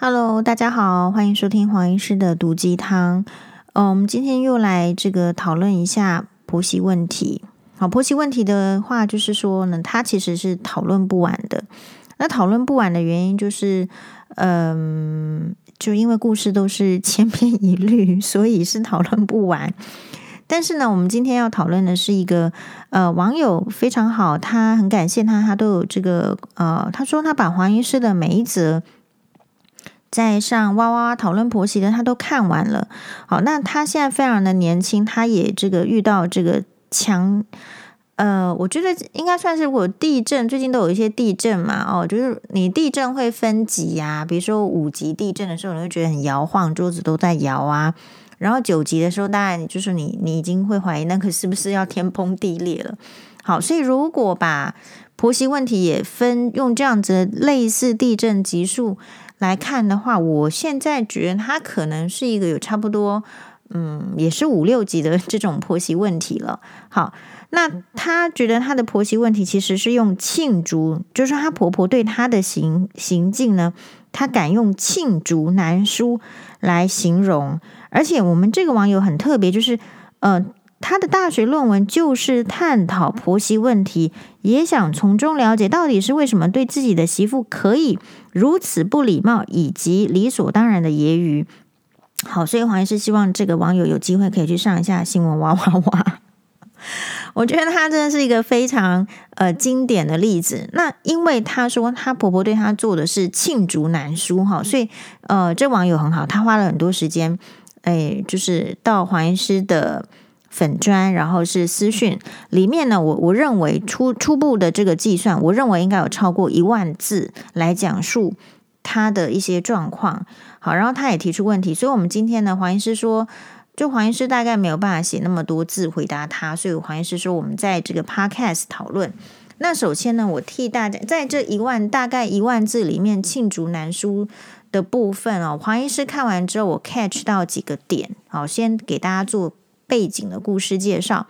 Hello，大家好，欢迎收听黄医师的毒鸡汤。嗯，我们今天又来这个讨论一下婆媳问题。好，婆媳问题的话，就是说呢，它其实是讨论不完的。那讨论不完的原因，就是，嗯，就因为故事都是 千篇一律，所以是讨论不完。但是呢，我们今天要讨论的是一个呃网友非常好，他很感谢他，他都有这个呃，他说他把黄医师的每一则。在上哇哇哇讨论婆媳的，他都看完了。好，那他现在非常的年轻，他也这个遇到这个强，呃，我觉得应该算是我地震，最近都有一些地震嘛，哦，就是你地震会分级呀，比如说五级地震的时候，你会觉得很摇晃，桌子都在摇啊。然后九级的时候，当然就是你你已经会怀疑那个是不是要天崩地裂了。好，所以如果把婆媳问题也分用这样子类似地震级数。来看的话，我现在觉得他可能是一个有差不多，嗯，也是五六级的这种婆媳问题了。好，那他觉得他的婆媳问题其实是用罄竹，就是说他婆婆对他的行行径呢，他敢用罄竹难书来形容。而且我们这个网友很特别，就是呃。他的大学论文就是探讨婆媳问题，也想从中了解到底是为什么对自己的媳妇可以如此不礼貌，以及理所当然的揶揄。好，所以黄医师希望这个网友有机会可以去上一下新闻哇哇哇。我觉得他真的是一个非常呃经典的例子。那因为他说他婆婆对他做的是罄竹难书哈，所以呃这网友很好，他花了很多时间，哎，就是到黄医师的。粉砖，然后是私讯里面呢，我我认为初初步的这个计算，我认为应该有超过一万字来讲述他的一些状况。好，然后他也提出问题，所以我们今天呢，黄医师说，就黄医师大概没有办法写那么多字回答他，所以黄医师说，我们在这个 podcast 讨论。那首先呢，我替大家在这一万大概一万字里面罄竹难书的部分哦，黄医师看完之后，我 catch 到几个点，好，先给大家做。背景的故事介绍，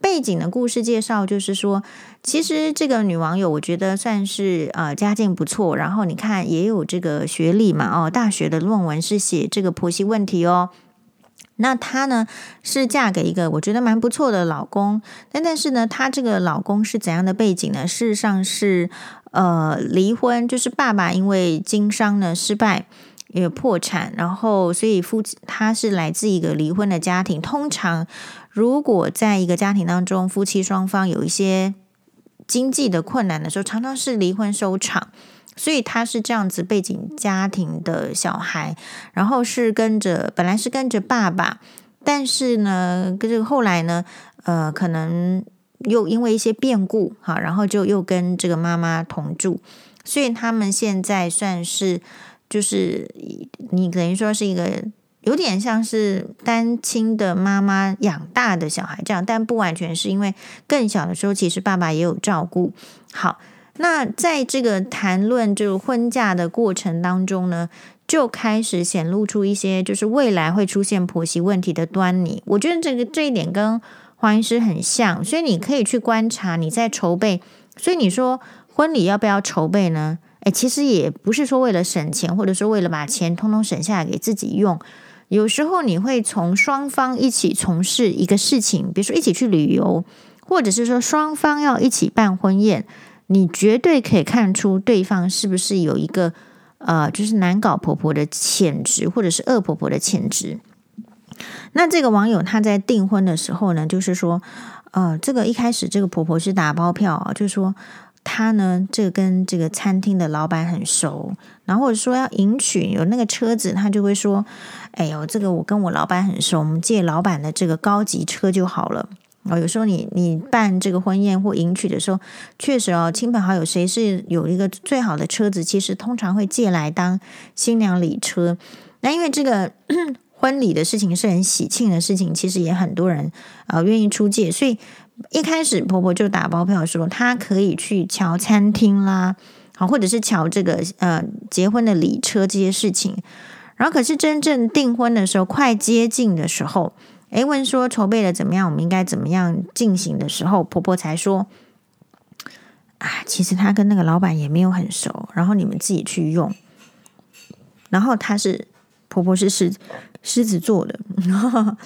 背景的故事介绍就是说，其实这个女网友我觉得算是呃家境不错，然后你看也有这个学历嘛，哦，大学的论文是写这个婆媳问题哦。那她呢是嫁给一个我觉得蛮不错的老公，但但是呢，她这个老公是怎样的背景呢？事实上是呃离婚，就是爸爸因为经商呢失败。也破产，然后所以夫妻他是来自一个离婚的家庭。通常，如果在一个家庭当中，夫妻双方有一些经济的困难的时候，常常是离婚收场。所以他是这样子背景家庭的小孩，然后是跟着本来是跟着爸爸，但是呢，跟这个后来呢，呃，可能又因为一些变故，哈，然后就又跟这个妈妈同住。所以他们现在算是。就是你等于说是一个有点像是单亲的妈妈养大的小孩这样，但不完全是因为更小的时候其实爸爸也有照顾。好，那在这个谈论就是婚嫁的过程当中呢，就开始显露出一些就是未来会出现婆媳问题的端倪。我觉得这个这一点跟黄医师很像，所以你可以去观察你在筹备。所以你说婚礼要不要筹备呢？其实也不是说为了省钱，或者说为了把钱通通省下来给自己用。有时候你会从双方一起从事一个事情，比如说一起去旅游，或者是说双方要一起办婚宴，你绝对可以看出对方是不是有一个呃，就是难搞婆婆的潜质，或者是恶婆婆的潜质。那这个网友他在订婚的时候呢，就是说，呃，这个一开始这个婆婆是打包票啊，就是说。他呢，这个跟这个餐厅的老板很熟，然后或者说要迎娶有那个车子，他就会说：“哎呦，这个我跟我老板很熟，我们借老板的这个高级车就好了。”哦，有时候你你办这个婚宴或迎娶的时候，确实哦，亲朋好友谁是有一个最好的车子，其实通常会借来当新娘礼车。那因为这个 婚礼的事情是很喜庆的事情，其实也很多人啊、呃、愿意出借，所以。一开始婆婆就打包票说她可以去瞧餐厅啦，好，或者是瞧这个呃结婚的礼车这些事情。然后可是真正订婚的时候，快接近的时候，诶，问说筹备的怎么样？我们应该怎么样进行的时候，婆婆才说啊，其实她跟那个老板也没有很熟，然后你们自己去用。然后她是婆婆是狮狮子座的，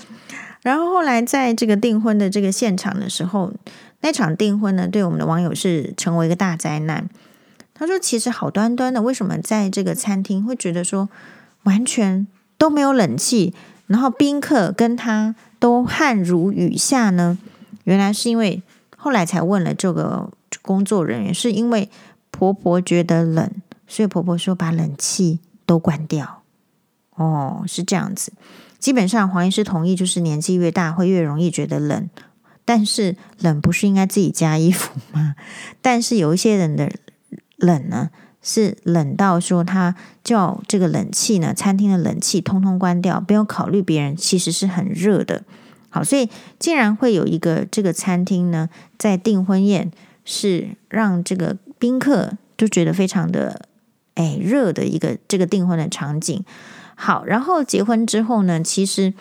然后后来在这个订婚的这个现场的时候，那场订婚呢，对我们的网友是成为一个大灾难。他说：“其实好端端的，为什么在这个餐厅会觉得说完全都没有冷气，然后宾客跟他都汗如雨下呢？原来是因为后来才问了这个工作人员，是因为婆婆觉得冷，所以婆婆说把冷气都关掉。哦，是这样子。基本上黄医师同意，就是年纪越大会越容易觉得冷，但是冷不是应该自己加衣服吗？但是有一些人的。”冷呢，是冷到说他叫这个冷气呢，餐厅的冷气通通关掉，不用考虑别人，其实是很热的。好，所以竟然会有一个这个餐厅呢，在订婚宴是让这个宾客都觉得非常的哎热的一个这个订婚的场景。好，然后结婚之后呢，其实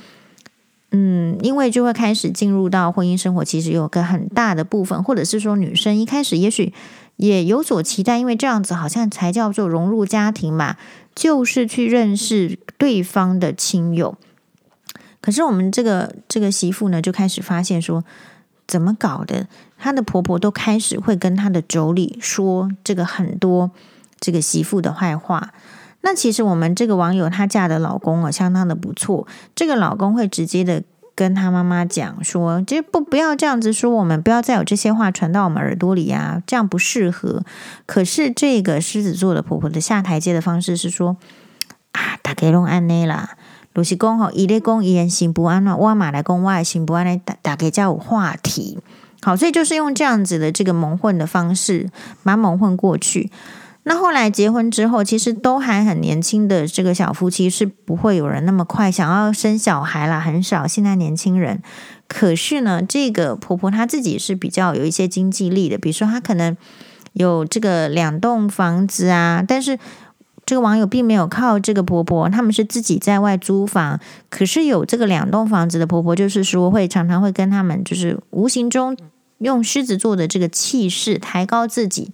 嗯，因为就会开始进入到婚姻生活，其实有个很大的部分，或者是说女生一开始也许。也有所期待，因为这样子好像才叫做融入家庭嘛，就是去认识对方的亲友。可是我们这个这个媳妇呢，就开始发现说，怎么搞的？她的婆婆都开始会跟她的妯娌说这个很多这个媳妇的坏话。那其实我们这个网友她嫁的老公啊，相当的不错，这个老公会直接的。跟他妈妈讲说，就不不要这样子说，我们不要再有这些话传到我们耳朵里呀，这样不适合。可是这个狮子座的婆婆的下台阶的方式是说啊，大家拢安内啦，鲁西公吼，伊咧公伊言心不安，我马来公我也心不安，大大家才有话题。好，所以就是用这样子的这个蒙混的方式，把蒙混过去。那后来结婚之后，其实都还很年轻的这个小夫妻是不会有人那么快想要生小孩啦，很少。现在年轻人，可是呢，这个婆婆她自己是比较有一些经济力的，比如说她可能有这个两栋房子啊，但是这个网友并没有靠这个婆婆，他们是自己在外租房，可是有这个两栋房子的婆婆，就是说会常常会跟他们，就是无形中用狮子座的这个气势抬高自己，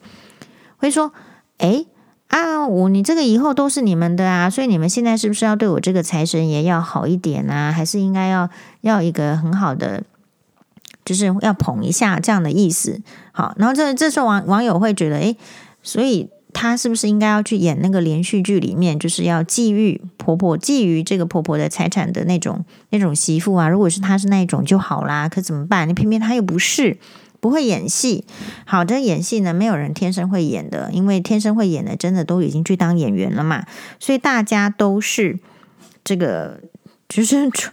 会说。哎啊，我你这个以后都是你们的啊，所以你们现在是不是要对我这个财神爷要好一点啊？还是应该要要一个很好的，就是要捧一下这样的意思？好，然后这这时候网网友会觉得，哎，所以他是不是应该要去演那个连续剧里面，就是要觊觎婆婆、觊觎这个婆婆的财产的那种那种媳妇啊？如果是他是那一种就好啦，可怎么办？你偏偏他又不是。不会演戏，好的演戏呢，没有人天生会演的，因为天生会演的，真的都已经去当演员了嘛。所以大家都是这个，就是初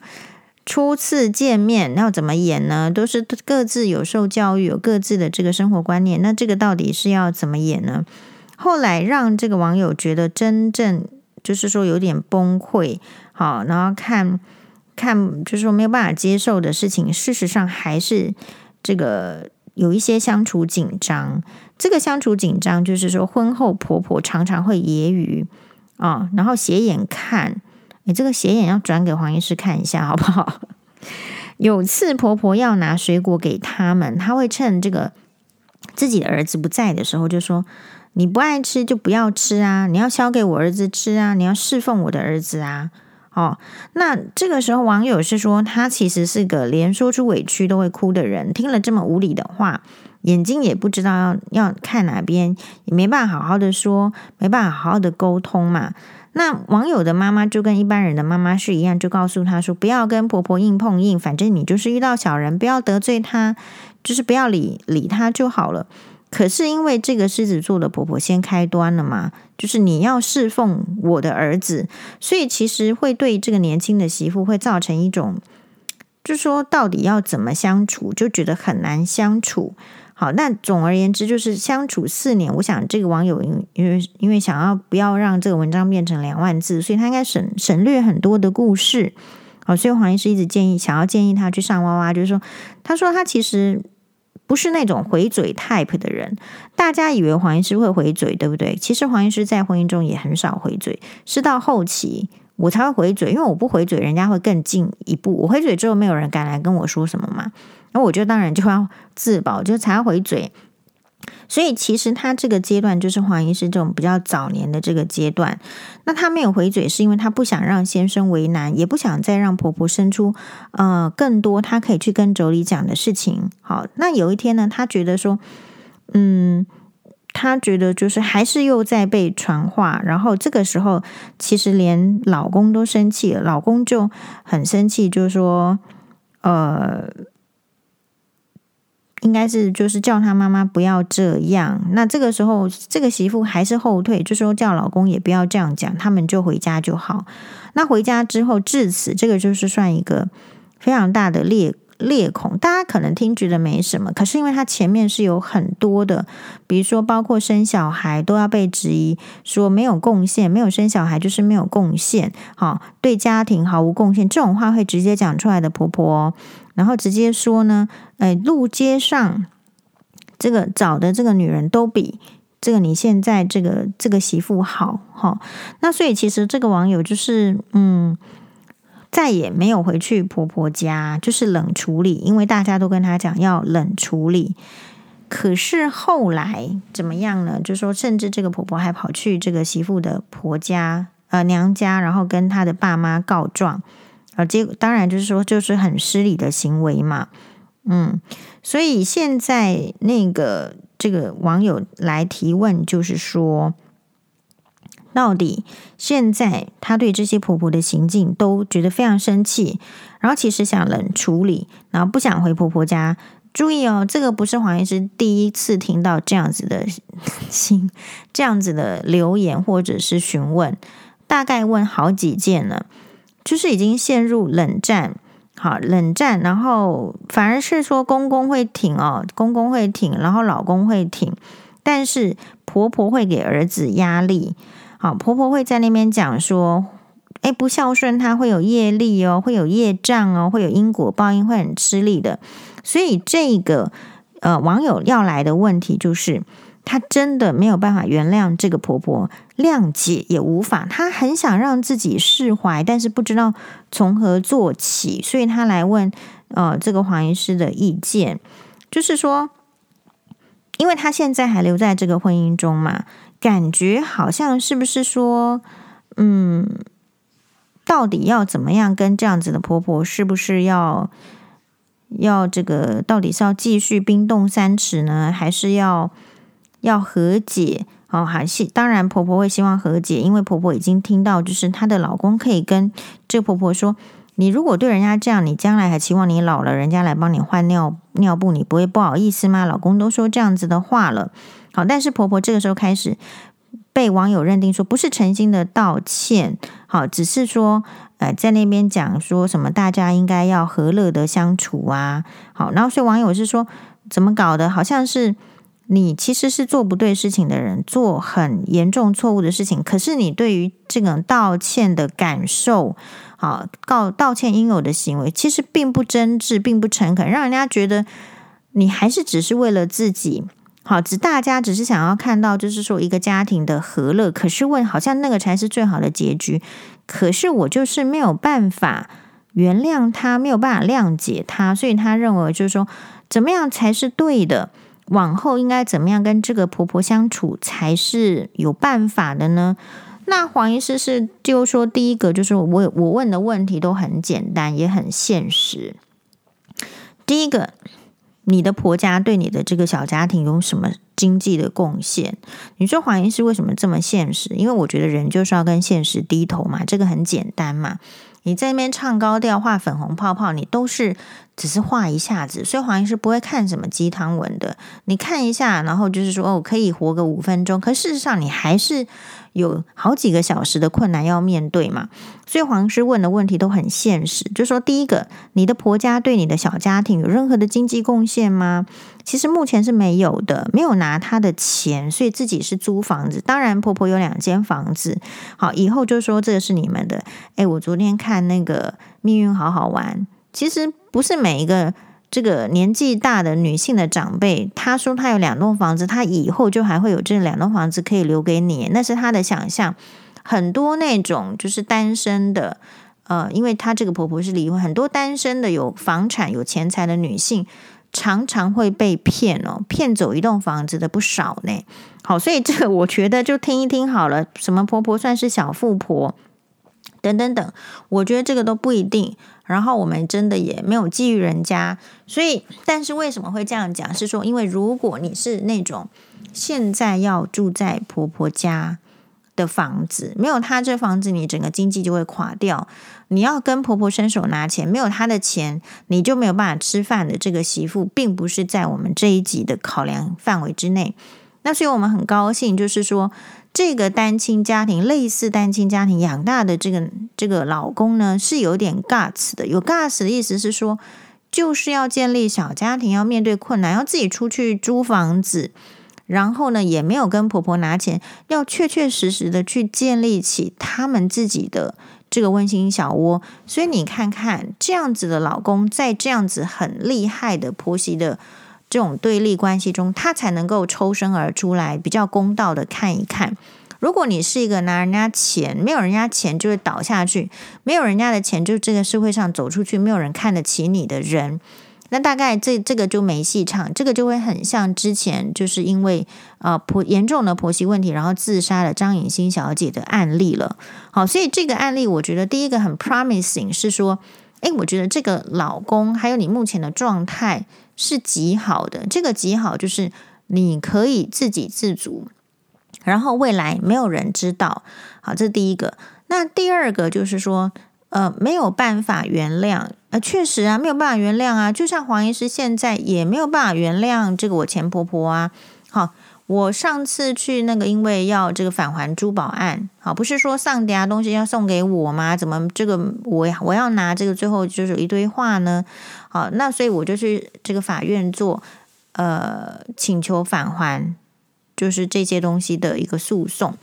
初次见面要怎么演呢？都是各自有受教育，有各自的这个生活观念。那这个到底是要怎么演呢？后来让这个网友觉得真正就是说有点崩溃，好，然后看看就是说没有办法接受的事情，事实上还是这个。有一些相处紧张，这个相处紧张就是说，婚后婆婆常常会揶揄啊，然后斜眼看，你这个斜眼要转给黄医师看一下好不好？有次婆婆要拿水果给他们，她会趁这个自己的儿子不在的时候，就说：“你不爱吃就不要吃啊，你要削给我儿子吃啊，你要侍奉我的儿子啊。”哦，那这个时候网友是说，他其实是个连说出委屈都会哭的人，听了这么无理的话，眼睛也不知道要要看哪边，也没办法好好的说，没办法好好的沟通嘛。那网友的妈妈就跟一般人的妈妈是一样，就告诉他说，不要跟婆婆硬碰硬，反正你就是遇到小人，不要得罪他，就是不要理理他就好了。可是因为这个狮子座的婆婆先开端了嘛，就是你要侍奉我的儿子，所以其实会对这个年轻的媳妇会造成一种，就说到底要怎么相处，就觉得很难相处。好，那总而言之就是相处四年，我想这个网友因因为因为想要不要让这个文章变成两万字，所以他应该省省略很多的故事。好，所以黄医师一直建议想要建议他去上哇哇，就是说，他说他其实。不是那种回嘴 type 的人，大家以为黄医师会回嘴，对不对？其实黄医师在婚姻中也很少回嘴，是到后期我才会回嘴，因为我不回嘴，人家会更进一步。我回嘴之后，没有人敢来跟我说什么嘛，那我就当然就要自保，就才要回嘴。所以其实他这个阶段就是黄医师这种比较早年的这个阶段。那他没有回嘴，是因为他不想让先生为难，也不想再让婆婆生出呃更多他可以去跟妯娌讲的事情。好，那有一天呢，他觉得说，嗯，他觉得就是还是又在被传话，然后这个时候其实连老公都生气了，老公就很生气，就说，呃。应该是就是叫他妈妈不要这样。那这个时候，这个媳妇还是后退，就说叫老公也不要这样讲，他们就回家就好。那回家之后，至此这个就是算一个非常大的裂裂孔。大家可能听觉得没什么，可是因为他前面是有很多的，比如说包括生小孩都要被质疑说没有贡献，没有生小孩就是没有贡献，好，对家庭毫无贡献，这种话会直接讲出来的婆婆。然后直接说呢，哎，路街上这个找的这个女人都比这个你现在这个这个媳妇好哈、哦。那所以其实这个网友就是嗯，再也没有回去婆婆家，就是冷处理，因为大家都跟他讲要冷处理。可是后来怎么样呢？就说甚至这个婆婆还跑去这个媳妇的婆家呃娘家，然后跟她的爸妈告状。啊，结果当然就是说，就是很失礼的行为嘛，嗯，所以现在那个这个网友来提问，就是说，到底现在他对这些婆婆的行径都觉得非常生气，然后其实想冷处理，然后不想回婆婆家。注意哦，这个不是黄医师第一次听到这样子的心，这样子的留言或者是询问，大概问好几件了。就是已经陷入冷战，好冷战，然后反而是说公公会挺哦，公公会挺，然后老公会挺，但是婆婆会给儿子压力，好婆婆会在那边讲说，诶，不孝顺他会有业力哦，会有业障哦，会有因果报应，会很吃力的，所以这个呃网友要来的问题就是。她真的没有办法原谅这个婆婆，谅解也无法。她很想让自己释怀，但是不知道从何做起，所以她来问呃这个黄医师的意见，就是说，因为她现在还留在这个婚姻中嘛，感觉好像是不是说，嗯，到底要怎么样跟这样子的婆婆，是不是要要这个，到底是要继续冰冻三尺呢，还是要？要和解哦，还是当然，婆婆会希望和解，因为婆婆已经听到，就是她的老公可以跟这个婆婆说：“你如果对人家这样，你将来还期望你老了人家来帮你换尿尿布，你不会不好意思吗？”老公都说这样子的话了，好，但是婆婆这个时候开始被网友认定说不是诚心的道歉，好，只是说呃在那边讲说什么大家应该要和乐的相处啊，好，然后所以网友是说怎么搞的，好像是。你其实是做不对事情的人，做很严重错误的事情。可是你对于这个道歉的感受，好，告道歉应有的行为，其实并不真挚，并不诚恳，让人家觉得你还是只是为了自己，好，只大家只是想要看到，就是说一个家庭的和乐。可是问，好像那个才是最好的结局。可是我就是没有办法原谅他，没有办法谅解他，所以他认为就是说，怎么样才是对的？往后应该怎么样跟这个婆婆相处才是有办法的呢？那黄医师是就说，第一个就是我我问的问题都很简单，也很现实。第一个，你的婆家对你的这个小家庭有什么经济的贡献？你说黄医师为什么这么现实？因为我觉得人就是要跟现实低头嘛，这个很简单嘛。你在那边唱高调、画粉红泡泡，你都是只是画一下子，所以黄医师不会看什么鸡汤文的。你看一下，然后就是说哦，可以活个五分钟，可事实上你还是有好几个小时的困难要面对嘛。所以黄师问的问题都很现实，就说第一个，你的婆家对你的小家庭有任何的经济贡献吗？其实目前是没有的，没有拿他的钱，所以自己是租房子。当然，婆婆有两间房子。好，以后就说这个是你们的。诶，我昨天看那个《命运好好玩》，其实不是每一个这个年纪大的女性的长辈，她说她有两栋房子，她以后就还会有这两栋房子可以留给你，那是她的想象。很多那种就是单身的，呃，因为她这个婆婆是离婚，很多单身的有房产、有钱财的女性。常常会被骗哦，骗走一栋房子的不少呢。好，所以这个我觉得就听一听好了。什么婆婆算是小富婆？等等等，我觉得这个都不一定。然后我们真的也没有觊觎人家，所以，但是为什么会这样讲？是说，因为如果你是那种现在要住在婆婆家的房子，没有她这房子，你整个经济就会垮掉。你要跟婆婆伸手拿钱，没有她的钱，你就没有办法吃饭的。这个媳妇并不是在我们这一集的考量范围之内。那所以我们很高兴，就是说。这个单亲家庭，类似单亲家庭养大的这个这个老公呢，是有点 guts 的。有 guts 的意思是说，就是要建立小家庭，要面对困难，要自己出去租房子，然后呢，也没有跟婆婆拿钱，要确确实实的去建立起他们自己的这个温馨小窝。所以你看看这样子的老公，在这样子很厉害的婆媳的。这种对立关系中，他才能够抽身而出来，比较公道的看一看。如果你是一个拿人家钱，没有人家钱就会倒下去，没有人家的钱就这个社会上走出去，没有人看得起你的人，那大概这这个就没戏唱。这个就会很像之前就是因为呃婆严重的婆媳问题，然后自杀了张颖欣小姐的案例了。好，所以这个案例我觉得第一个很 promising 是说，诶，我觉得这个老公还有你目前的状态。是极好的，这个极好就是你可以自给自足，然后未来没有人知道。好，这是第一个。那第二个就是说，呃，没有办法原谅，呃，确实啊，没有办法原谅啊。就像黄医师现在也没有办法原谅这个我前婆婆啊。好。我上次去那个，因为要这个返还珠宝案，好，不是说上家东西要送给我吗？怎么这个我我要拿这个，最后就是一堆话呢？好，那所以我就去这个法院做呃请求返还，就是这些东西的一个诉讼。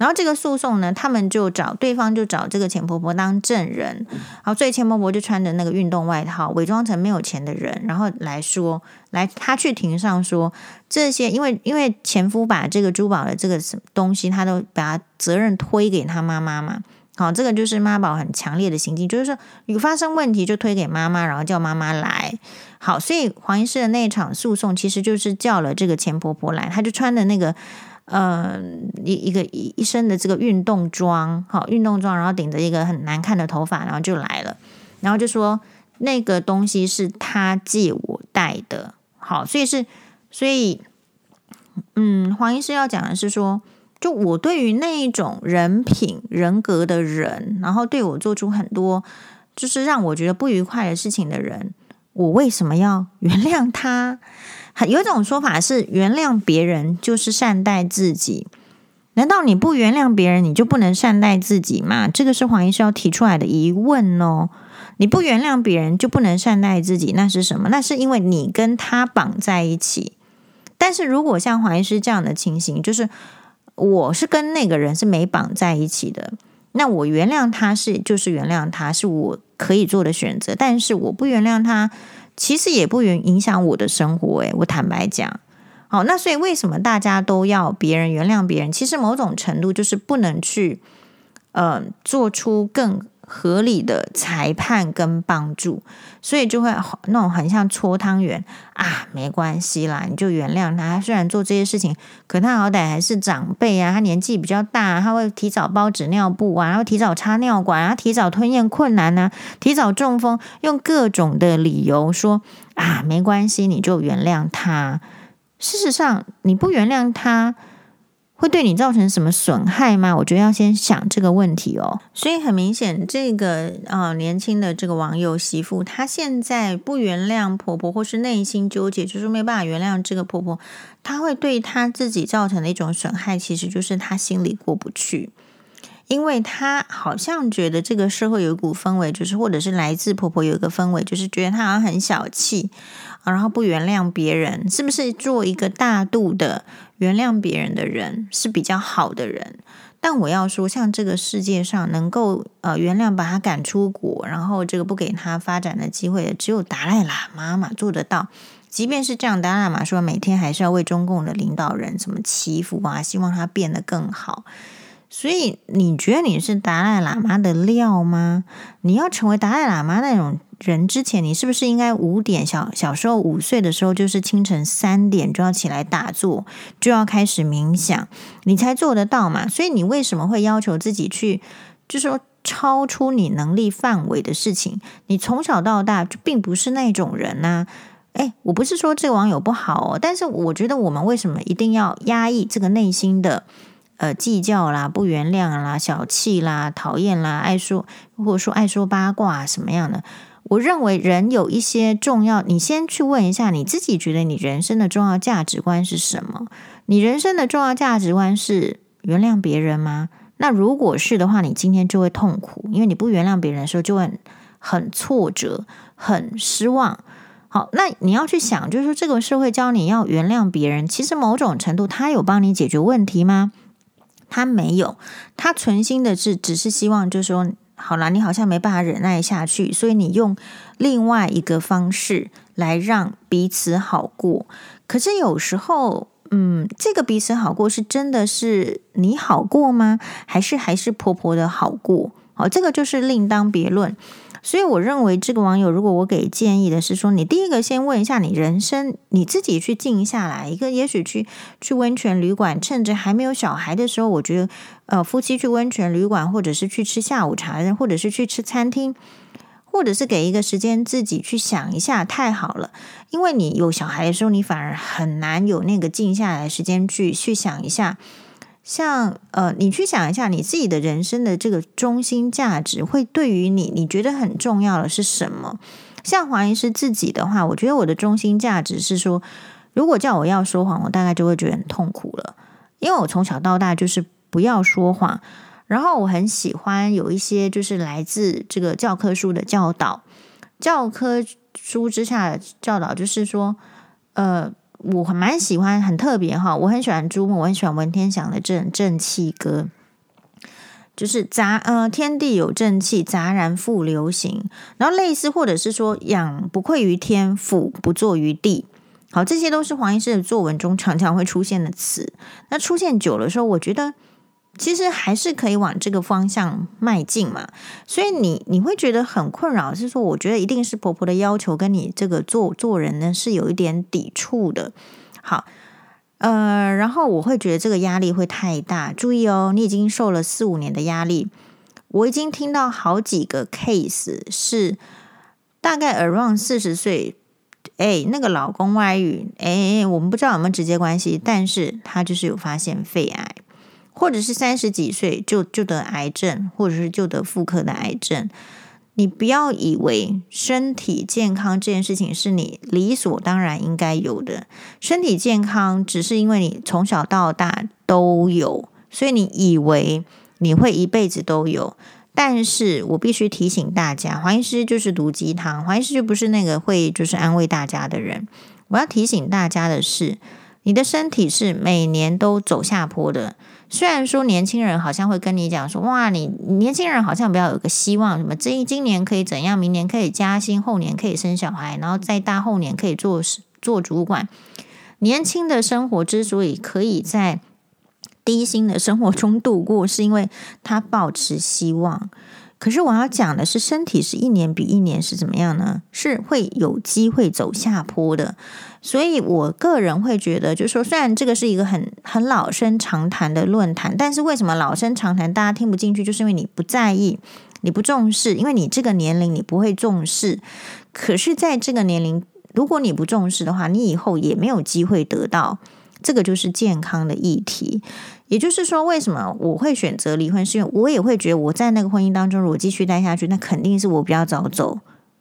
然后这个诉讼呢，他们就找对方就找这个前婆婆当证人，好，所以前婆婆就穿着那个运动外套，伪装成没有钱的人，然后来说，来他去庭上说这些，因为因为前夫把这个珠宝的这个东西，他都把责任推给他妈妈嘛，好，这个就是妈宝很强烈的行径，就是说有发生问题就推给妈妈，然后叫妈妈来，好，所以黄医师的那一场诉讼其实就是叫了这个前婆婆来，她就穿的那个。嗯，一一个一一身的这个运动装，好，运动装，然后顶着一个很难看的头发，然后就来了，然后就说那个东西是他借我戴的，好，所以是，所以，嗯，黄医师要讲的是说，就我对于那一种人品人格的人，然后对我做出很多就是让我觉得不愉快的事情的人，我为什么要原谅他？有一种说法是，原谅别人就是善待自己。难道你不原谅别人，你就不能善待自己吗？这个是黄医师要提出来的疑问哦。你不原谅别人，就不能善待自己，那是什么？那是因为你跟他绑在一起。但是如果像黄医师这样的情形，就是我是跟那个人是没绑在一起的，那我原谅他是就是原谅他，是我可以做的选择。但是我不原谅他。其实也不影影响我的生活，诶，我坦白讲，好，那所以为什么大家都要别人原谅别人？其实某种程度就是不能去，呃，做出更。合理的裁判跟帮助，所以就会那种很像搓汤圆啊，没关系啦，你就原谅他。虽然做这些事情，可他好歹还是长辈啊，他年纪比较大，他会提早包纸尿布啊，然后提早插尿管啊，提早吞咽困难啊，提早中风，用各种的理由说啊，没关系，你就原谅他。事实上，你不原谅他。会对你造成什么损害吗？我觉得要先想这个问题哦。所以很明显，这个、呃、年轻的这个网友媳妇，她现在不原谅婆婆，或是内心纠结，就是没办法原谅这个婆婆，她会对她自己造成的一种损害，其实就是她心里过不去，因为她好像觉得这个社会有一股氛围，就是或者是来自婆婆有一个氛围，就是觉得她好像很小气。然后不原谅别人，是不是做一个大度的原谅别人的人是比较好的人？但我要说，像这个世界上能够呃原谅把他赶出国，然后这个不给他发展的机会的，只有达赖喇嘛嘛做得到。即便是这样，达赖喇嘛说每天还是要为中共的领导人什么祈福啊，希望他变得更好。所以你觉得你是达赖喇嘛的料吗？你要成为达赖喇嘛那种人之前，你是不是应该五点小小时候五岁的时候，就是清晨三点就要起来打坐，就要开始冥想，你才做得到嘛？所以你为什么会要求自己去，就是说超出你能力范围的事情？你从小到大就并不是那种人呐。诶，我不是说这个网友不好哦，但是我觉得我们为什么一定要压抑这个内心的？呃，计较啦，不原谅啦，小气啦，讨厌啦，爱说或者说爱说八卦什么样的？我认为人有一些重要，你先去问一下你自己，觉得你人生的重要价值观是什么？你人生的重要价值观是原谅别人吗？那如果是的话，你今天就会痛苦，因为你不原谅别人的时候，就会很，挫折、很失望。好，那你要去想，就是说这个社会教你要原谅别人，其实某种程度，他有帮你解决问题吗？他没有，他存心的是，只是希望，就是说，好啦，你好像没办法忍耐下去，所以你用另外一个方式来让彼此好过。可是有时候，嗯，这个彼此好过是真的是你好过吗？还是还是婆婆的好过？好，这个就是另当别论。所以我认为这个网友，如果我给建议的是说，你第一个先问一下你人生，你自己去静下来，一个也许去去温泉旅馆，趁着还没有小孩的时候，我觉得呃夫妻去温泉旅馆，或者是去吃下午茶，或者是去吃餐厅，或者是给一个时间自己去想一下，太好了，因为你有小孩的时候，你反而很难有那个静下来时间去去想一下。像呃，你去想一下，你自己的人生的这个中心价值，会对于你，你觉得很重要的是什么？像黄医师自己的话，我觉得我的中心价值是说，如果叫我要说谎，我大概就会觉得很痛苦了，因为我从小到大就是不要说谎，然后我很喜欢有一些就是来自这个教科书的教导，教科书之下的教导就是说，呃。我还蛮喜欢，很特别哈。我很喜欢朱木，我很喜欢文天祥的正《正气歌》，就是杂呃，天地有正气，杂然复流行。然后类似，或者是说，仰不愧于天，俯不作于地。好，这些都是黄医师的作文中常常会出现的词。那出现久了的时候，我觉得。其实还是可以往这个方向迈进嘛，所以你你会觉得很困扰，是说我觉得一定是婆婆的要求跟你这个做做人呢是有一点抵触的。好，呃，然后我会觉得这个压力会太大。注意哦，你已经受了四五年的压力，我已经听到好几个 case 是大概 around 四十岁，哎，那个老公外遇，哎，我们不知道有没有直接关系，但是他就是有发现肺癌。或者是三十几岁就就得癌症，或者是就得妇科的癌症，你不要以为身体健康这件事情是你理所当然应该有的。身体健康只是因为你从小到大都有，所以你以为你会一辈子都有。但是我必须提醒大家，黄医师就是毒鸡汤，黄医师就不是那个会就是安慰大家的人。我要提醒大家的是，你的身体是每年都走下坡的。虽然说年轻人好像会跟你讲说，哇，你年轻人好像比较有个希望，什么这今年可以怎样，明年可以加薪，后年可以生小孩，然后再大后年可以做做主管。年轻的生活之所以可以在低薪的生活中度过，是因为他保持希望。可是我要讲的是，身体是一年比一年是怎么样呢？是会有机会走下坡的。所以我个人会觉得，就是说，虽然这个是一个很很老生常谈的论坛，但是为什么老生常谈大家听不进去？就是因为你不在意，你不重视，因为你这个年龄你不会重视。可是，在这个年龄，如果你不重视的话，你以后也没有机会得到。这个就是健康的议题。也就是说，为什么我会选择离婚？是因为我也会觉得我在那个婚姻当中，如果继续待下去，那肯定是我比较早走。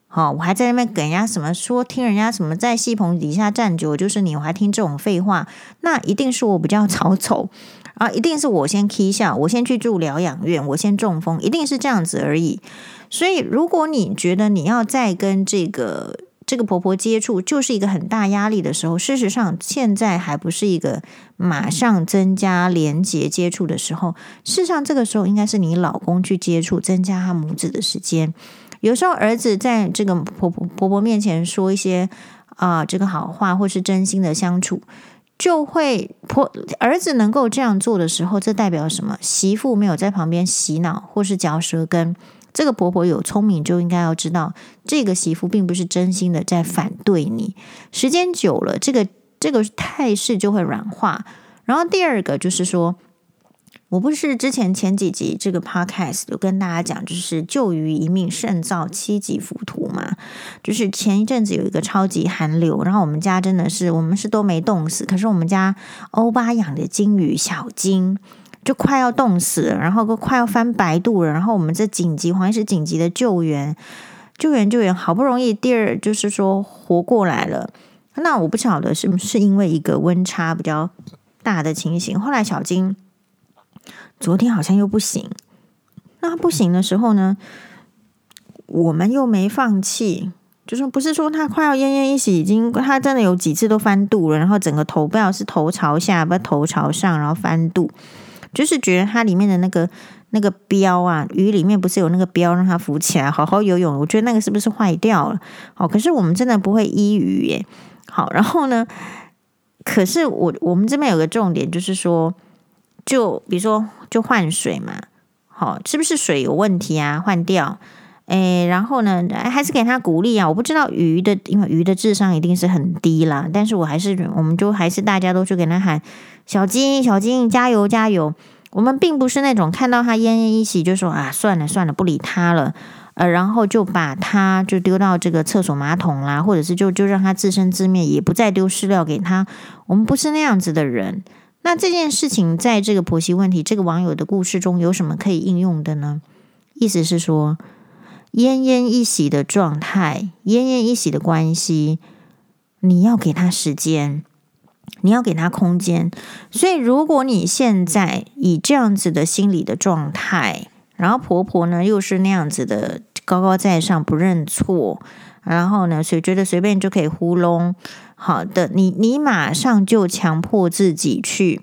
好，我还在那边给人家什么说，听人家什么在戏棚底下站久，就是你，我还听这种废话，那一定是我比较早走啊！一定是我先起笑，我先去住疗养院，我先中风，一定是这样子而已。所以，如果你觉得你要再跟这个，这个婆婆接触就是一个很大压力的时候，事实上现在还不是一个马上增加连结接触的时候。事实上，这个时候应该是你老公去接触，增加他母子的时间。有时候儿子在这个婆婆婆婆面前说一些啊、这个好话，或是真心的相处，就会婆儿子能够这样做的时候，这代表什么？媳妇没有在旁边洗脑或是嚼舌根。这个婆婆有聪明，就应该要知道，这个媳妇并不是真心的在反对你。时间久了，这个这个态势就会软化。然后第二个就是说，我不是之前前几集这个 podcast 有跟大家讲，就是救鱼一命胜造七级浮屠嘛。就是前一阵子有一个超级寒流，然后我们家真的是我们是都没冻死，可是我们家欧巴养的金鱼小金。就快要冻死了，然后都快要翻白肚了，然后我们这紧急黄医师紧急的救援，救援救援，好不容易第二就是说活过来了。那我不晓得是不是因为一个温差比较大的情形，后来小金昨天好像又不行。那不行的时候呢，我们又没放弃，就是不是说他快要奄奄一息，已经他真的有几次都翻肚了，然后整个头不知道是头朝下，不头朝上，然后翻肚。就是觉得它里面的那个那个标啊，鱼里面不是有那个标让它浮起来好好游泳？我觉得那个是不是坏掉了？哦，可是我们真的不会医鱼耶。好，然后呢？可是我我们这边有个重点，就是说，就比如说就换水嘛，好，是不是水有问题啊？换掉。诶，然后呢，还是给他鼓励啊！我不知道鱼的，因为鱼的智商一定是很低啦。但是我还是，我们就还是大家都去给他喊“小金，小金，加油，加油！”我们并不是那种看到他奄奄一息就说啊，算了算了，不理他了，呃，然后就把他就丢到这个厕所马桶啦，或者是就就让他自生自灭，也不再丢饲料给他。我们不是那样子的人。那这件事情在这个婆媳问题这个网友的故事中有什么可以应用的呢？意思是说。奄奄一息的状态，奄奄一息的关系，你要给他时间，你要给他空间。所以，如果你现在以这样子的心理的状态，然后婆婆呢又是那样子的高高在上不认错，然后呢，所以觉得随便就可以糊弄，好的，你你马上就强迫自己去。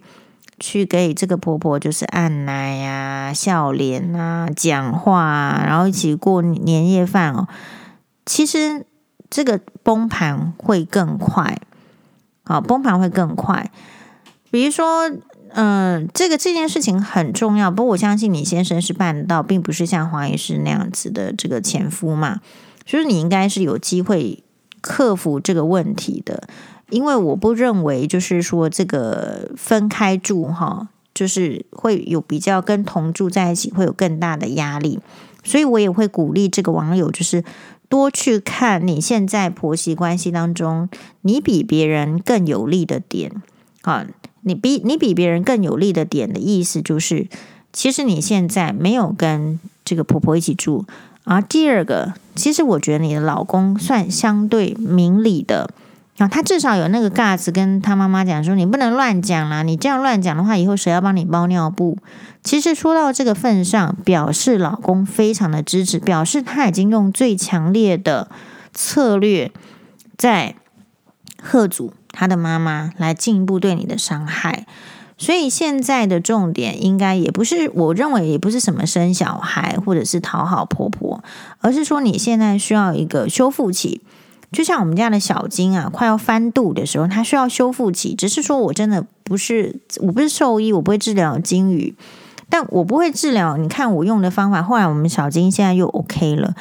去给这个婆婆就是按奶呀、笑脸啊、讲话啊，然后一起过年夜饭哦。其实这个崩盘会更快，好，崩盘会更快。比如说，嗯、呃，这个这件事情很重要，不过我相信你先生是办得到，并不是像黄医师那样子的这个前夫嘛，所以你应该是有机会克服这个问题的。因为我不认为，就是说这个分开住哈，就是会有比较跟同住在一起会有更大的压力，所以我也会鼓励这个网友，就是多去看你现在婆媳关系当中，你比别人更有利的点啊，你比你比别人更有利的点的意思就是，其实你现在没有跟这个婆婆一起住，而第二个，其实我觉得你的老公算相对明理的。啊，他至少有那个 guts 跟他妈妈讲说：“你不能乱讲啦，你这样乱讲的话，以后谁要帮你包尿布？”其实说到这个份上，表示老公非常的支持，表示他已经用最强烈的策略在吓阻他的妈妈，来进一步对你的伤害。所以现在的重点应该也不是，我认为也不是什么生小孩或者是讨好婆婆，而是说你现在需要一个修复期。就像我们家的小金啊，快要翻肚的时候，它需要修复期。只是说我真的不是，我不是兽医，我不会治疗金鱼，但我不会治疗。你看我用的方法，后来我们小金现在又 OK 了。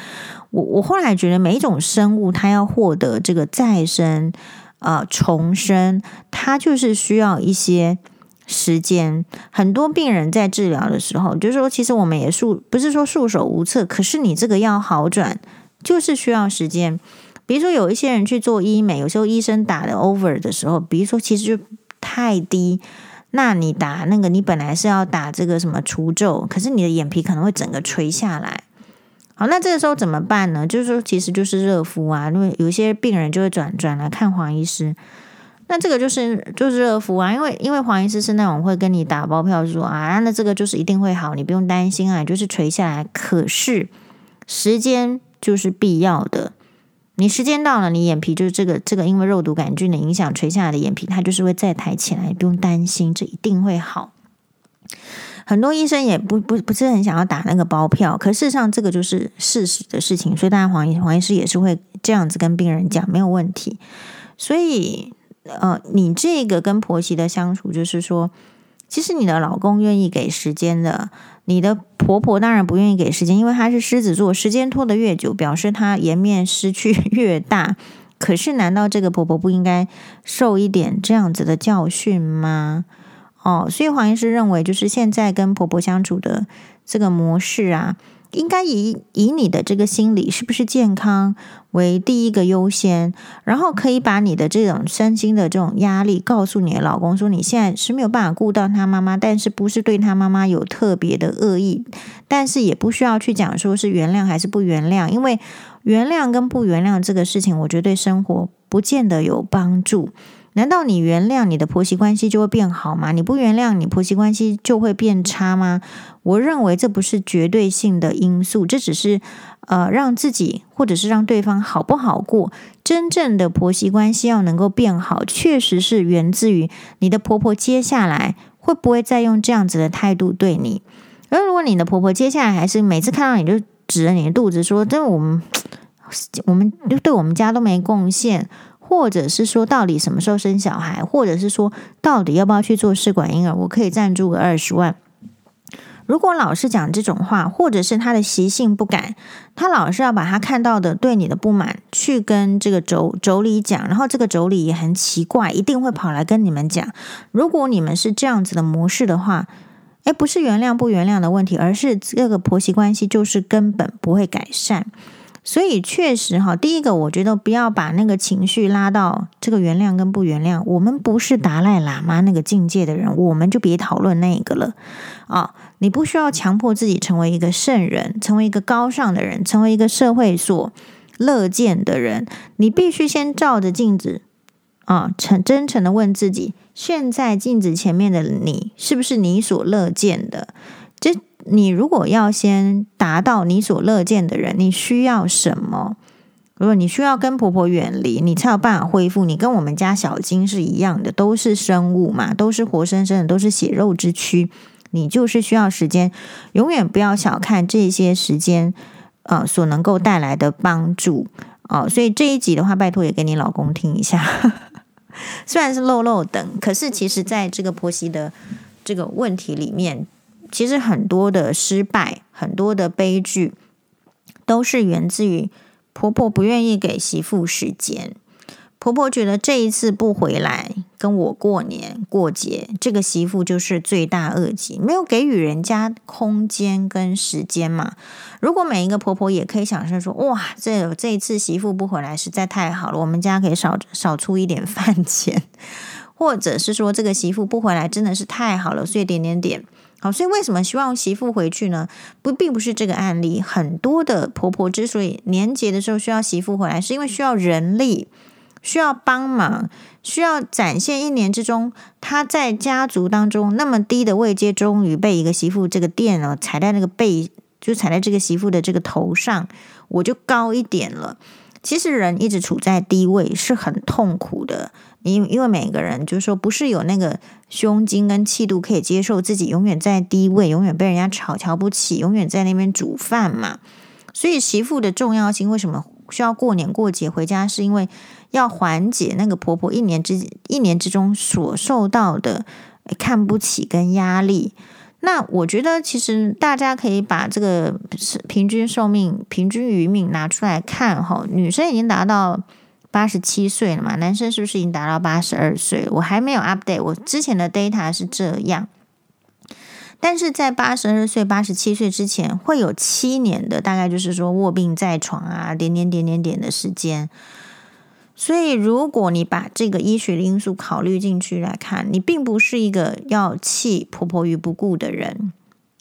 我我后来觉得每一种生物，它要获得这个再生啊、呃、重生，它就是需要一些时间。很多病人在治疗的时候，就是说，其实我们也束不是说束手无策，可是你这个要好转，就是需要时间。比如说，有一些人去做医美，有时候医生打的 over 的时候，比如说其实就太低，那你打那个，你本来是要打这个什么除皱，可是你的眼皮可能会整个垂下来。好，那这个时候怎么办呢？就是说，其实就是热敷啊，因为有些病人就会转转来看黄医师，那这个就是就是热敷啊，因为因为黄医师是那种会跟你打包票说啊，那这个就是一定会好，你不用担心啊，就是垂下来，可是时间就是必要的。你时间到了，你眼皮就是这个这个，因为肉毒杆菌的影响垂下来的眼皮，它就是会再抬起来，不用担心，这一定会好。很多医生也不不不是很想要打那个包票，可事实上这个就是事实的事情，所以大家黄医黄医师也是会这样子跟病人讲，没有问题。所以呃，你这个跟婆媳的相处，就是说，其实你的老公愿意给时间的，你的婆婆当然不愿意给时间，因为她是狮子座，时间拖得越久，表示她颜面失去 越大。可是，难道这个婆婆不应该受一点这样子的教训吗？哦，所以黄医师认为，就是现在跟婆婆相处的这个模式啊。应该以以你的这个心理是不是健康为第一个优先，然后可以把你的这种身心的这种压力告诉你的老公，说你现在是没有办法顾到他妈妈，但是不是对他妈妈有特别的恶意，但是也不需要去讲说是原谅还是不原谅，因为原谅跟不原谅这个事情，我觉得对生活不见得有帮助。难道你原谅你的婆媳关系就会变好吗？你不原谅你婆媳关系就会变差吗？我认为这不是绝对性的因素，这只是呃让自己或者是让对方好不好过。真正的婆媳关系要能够变好，确实是源自于你的婆婆接下来会不会再用这样子的态度对你。而如果你的婆婆接下来还是每次看到你就指着你的肚子说：“这我们我们对我们家都没贡献。”或者是说，到底什么时候生小孩？或者是说，到底要不要去做试管婴儿？我可以赞助个二十万。如果老是讲这种话，或者是他的习性不改，他老是要把他看到的对你的不满去跟这个妯妯娌讲，然后这个妯娌也很奇怪，一定会跑来跟你们讲。如果你们是这样子的模式的话，诶，不是原谅不原谅的问题，而是这个婆媳关系就是根本不会改善。所以确实哈，第一个我觉得不要把那个情绪拉到这个原谅跟不原谅。我们不是达赖喇嘛那个境界的人，我们就别讨论那个了啊！你不需要强迫自己成为一个圣人，成为一个高尚的人，成为一个社会所乐见的人。你必须先照着镜子啊，诚真诚的问自己：现在镜子前面的你，是不是你所乐见的？你如果要先达到你所乐见的人，你需要什么？如果你需要跟婆婆远离，你才有办法恢复。你跟我们家小金是一样的，都是生物嘛，都是活生生的，都是血肉之躯。你就是需要时间，永远不要小看这些时间，呃，所能够带来的帮助哦、所以这一集的话，拜托也给你老公听一下。虽然是漏漏等，可是其实在这个婆媳的这个问题里面。其实很多的失败，很多的悲剧，都是源自于婆婆不愿意给媳妇时间。婆婆觉得这一次不回来跟我过年过节，这个媳妇就是罪大恶极，没有给予人家空间跟时间嘛。如果每一个婆婆也可以想象说，哇，这这一次媳妇不回来实在太好了，我们家可以少少出一点饭钱，或者是说这个媳妇不回来真的是太好了，所以点点点。好，所以为什么希望媳妇回去呢？不，并不是这个案例。很多的婆婆之所以年节的时候需要媳妇回来，是因为需要人力，需要帮忙，需要展现一年之中她在家族当中那么低的位阶，终于被一个媳妇这个店哦踩在那个背，就踩在这个媳妇的这个头上，我就高一点了。其实人一直处在低位是很痛苦的。因因为每个人就是说，不是有那个胸襟跟气度可以接受自己永远在低位，永远被人家吵瞧不起，永远在那边煮饭嘛。所以媳妇的重要性，为什么需要过年过节回家？是因为要缓解那个婆婆一年之一年之中所受到的看不起跟压力。那我觉得，其实大家可以把这个平均寿命、平均余命拿出来看哈，女生已经达到。八十七岁了嘛，男生是不是已经达到八十二岁？我还没有 update，我之前的 data 是这样。但是在八十二岁、八十七岁之前，会有七年的，大概就是说卧病在床啊，点点点点点的时间。所以，如果你把这个医学的因素考虑进去来看，你并不是一个要弃婆婆于不顾的人。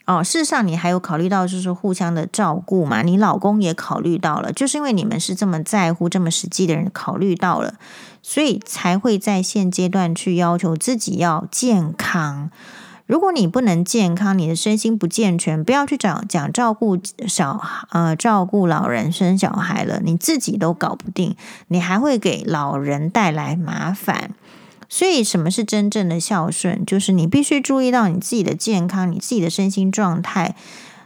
哦，事实上，你还有考虑到就是互相的照顾嘛？你老公也考虑到了，就是因为你们是这么在乎、这么实际的人，考虑到了，所以才会在现阶段去要求自己要健康。如果你不能健康，你的身心不健全，不要去找讲照顾小呃照顾老人、生小孩了，你自己都搞不定，你还会给老人带来麻烦。所以，什么是真正的孝顺？就是你必须注意到你自己的健康，你自己的身心状态。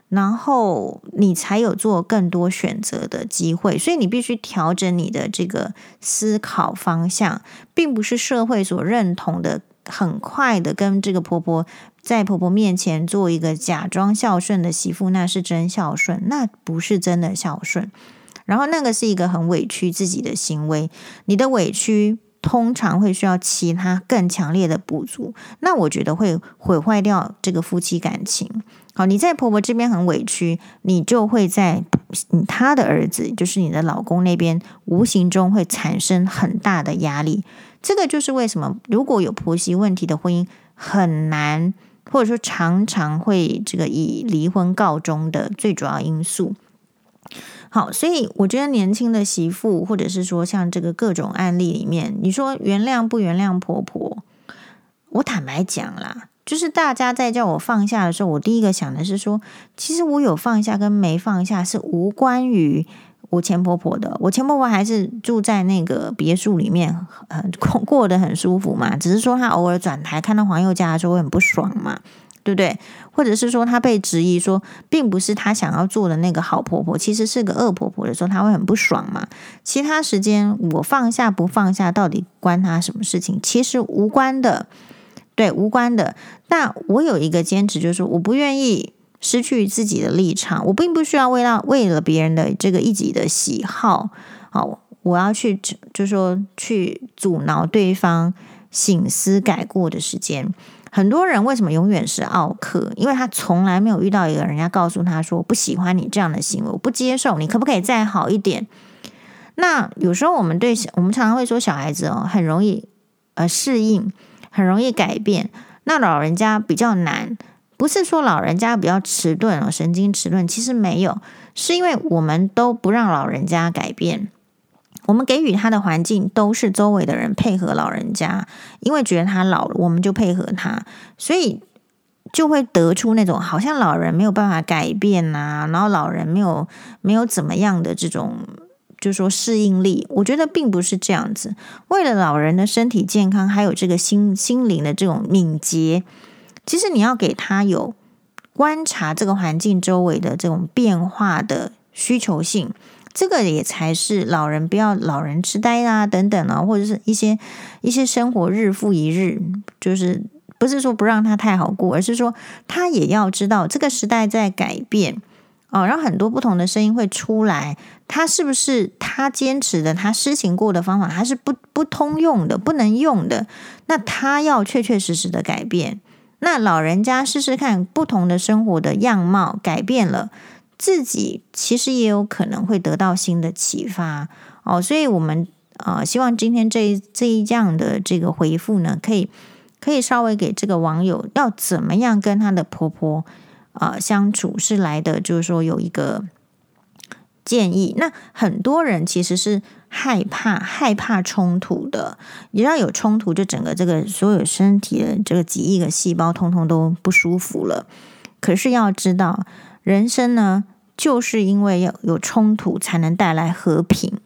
然后你才有做更多选择的机会，所以你必须调整你的这个思考方向，并不是社会所认同的很快的跟这个婆婆在婆婆面前做一个假装孝顺的媳妇，那是真孝顺，那不是真的孝顺。然后那个是一个很委屈自己的行为，你的委屈通常会需要其他更强烈的补足，那我觉得会毁坏掉这个夫妻感情。好，你在婆婆这边很委屈，你就会在她的儿子，就是你的老公那边，无形中会产生很大的压力。这个就是为什么如果有婆媳问题的婚姻很难，或者说常常会这个以离婚告终的最主要因素。好，所以我觉得年轻的媳妇，或者是说像这个各种案例里面，你说原谅不原谅婆婆，我坦白讲啦。就是大家在叫我放下的时候，我第一个想的是说，其实我有放下跟没放下是无关于我前婆婆的。我前婆婆还是住在那个别墅里面，呃，过过得很舒服嘛。只是说她偶尔转台看到黄宥嘉的时候会很不爽嘛，对不对？或者是说她被质疑说，并不是她想要做的那个好婆婆，其实是个恶婆婆的时候，她会很不爽嘛。其他时间我放下不放下，到底关她什么事情？其实无关的。对，无关的。但我有一个坚持，就是我不愿意失去自己的立场。我并不需要为了为了别人的这个一己的喜好，好，我要去就说去阻挠对方醒思改过的时间。很多人为什么永远是奥客？因为他从来没有遇到一个人家告诉他说：“不喜欢你这样的行为，我不接受，你可不可以再好一点？”那有时候我们对我们常常会说，小孩子哦，很容易呃适应。很容易改变，那老人家比较难，不是说老人家比较迟钝哦，神经迟钝，其实没有，是因为我们都不让老人家改变，我们给予他的环境都是周围的人配合老人家，因为觉得他老了，我们就配合他，所以就会得出那种好像老人没有办法改变呐、然后老人没有没有怎么样的这种。就说适应力，我觉得并不是这样子。为了老人的身体健康，还有这个心心灵的这种敏捷，其实你要给他有观察这个环境周围的这种变化的需求性，这个也才是老人不要老人痴呆啊等等啊，或者是一些一些生活日复一日，就是不是说不让他太好过，而是说他也要知道这个时代在改变。哦，然后很多不同的声音会出来，他是不是他坚持的，他施行过的方法，还是不不通用的，不能用的？那他要确确实实的改变。那老人家试试看，不同的生活的样貌改变了，自己其实也有可能会得到新的启发。哦，所以我们呃希望今天这一这一样的这个回复呢，可以可以稍微给这个网友要怎么样跟他的婆婆。呃，相处是来的，就是说有一个建议。那很多人其实是害怕害怕冲突的，你要有冲突，就整个这个所有身体的这个几亿个细胞，通通都不舒服了。可是要知道，人生呢，就是因为要有冲突，才能带来和平。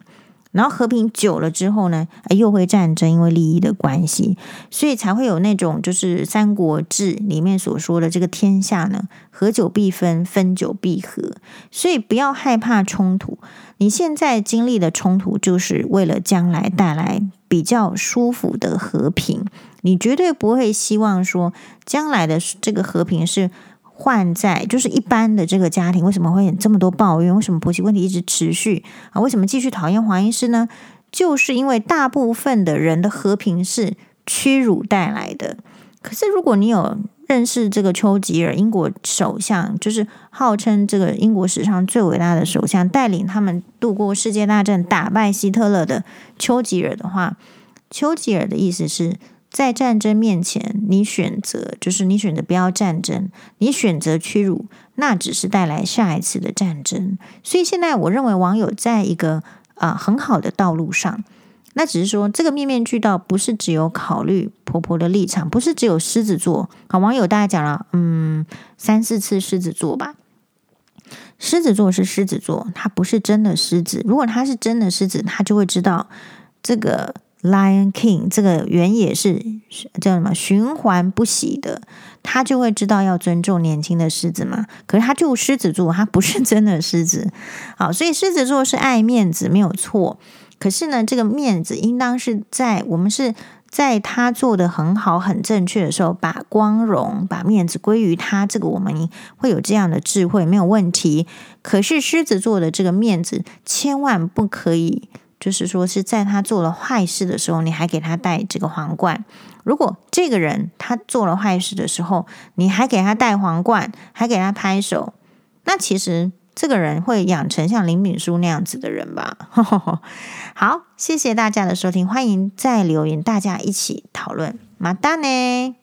然后和平久了之后呢，又会战争，因为利益的关系，所以才会有那种就是《三国志》里面所说的这个天下呢，合久必分，分久必合。所以不要害怕冲突，你现在经历的冲突，就是为了将来带来比较舒服的和平。你绝对不会希望说将来的这个和平是。换在就是一般的这个家庭，为什么会有这么多抱怨？为什么婆媳问题一直持续啊？为什么继续讨厌黄医师呢？就是因为大部分的人的和平是屈辱带来的。可是如果你有认识这个丘吉尔，英国首相，就是号称这个英国史上最伟大的首相，带领他们度过世界大战、打败希特勒的丘吉尔的话，丘吉尔的意思是。在战争面前，你选择就是你选择不要战争，你选择屈辱，那只是带来下一次的战争。所以现在我认为网友在一个啊、很好的道路上，那只是说这个面面俱到，不是只有考虑婆婆的立场，不是只有狮子座。好，网友大家讲了嗯三四次狮子座吧。狮子座是狮子座，他不是真的狮子。如果他是真的狮子，他就会知道这个。Lion King 这个原野是叫什么循环不息的，他就会知道要尊重年轻的狮子嘛。可是他就狮子座，他不是真的狮子。好，所以狮子座是爱面子没有错。可是呢，这个面子应当是在我们是在他做的很好、很正确的时候，把光荣、把面子归于他。这个我们会有这样的智慧，没有问题。可是狮子座的这个面子，千万不可以。就是说，是在他做了坏事的时候，你还给他戴这个皇冠。如果这个人他做了坏事的时候，你还给他戴皇冠，还给他拍手，那其实这个人会养成像林炳书那样子的人吧？好，谢谢大家的收听，欢迎再留言，大家一起讨论。马达呢？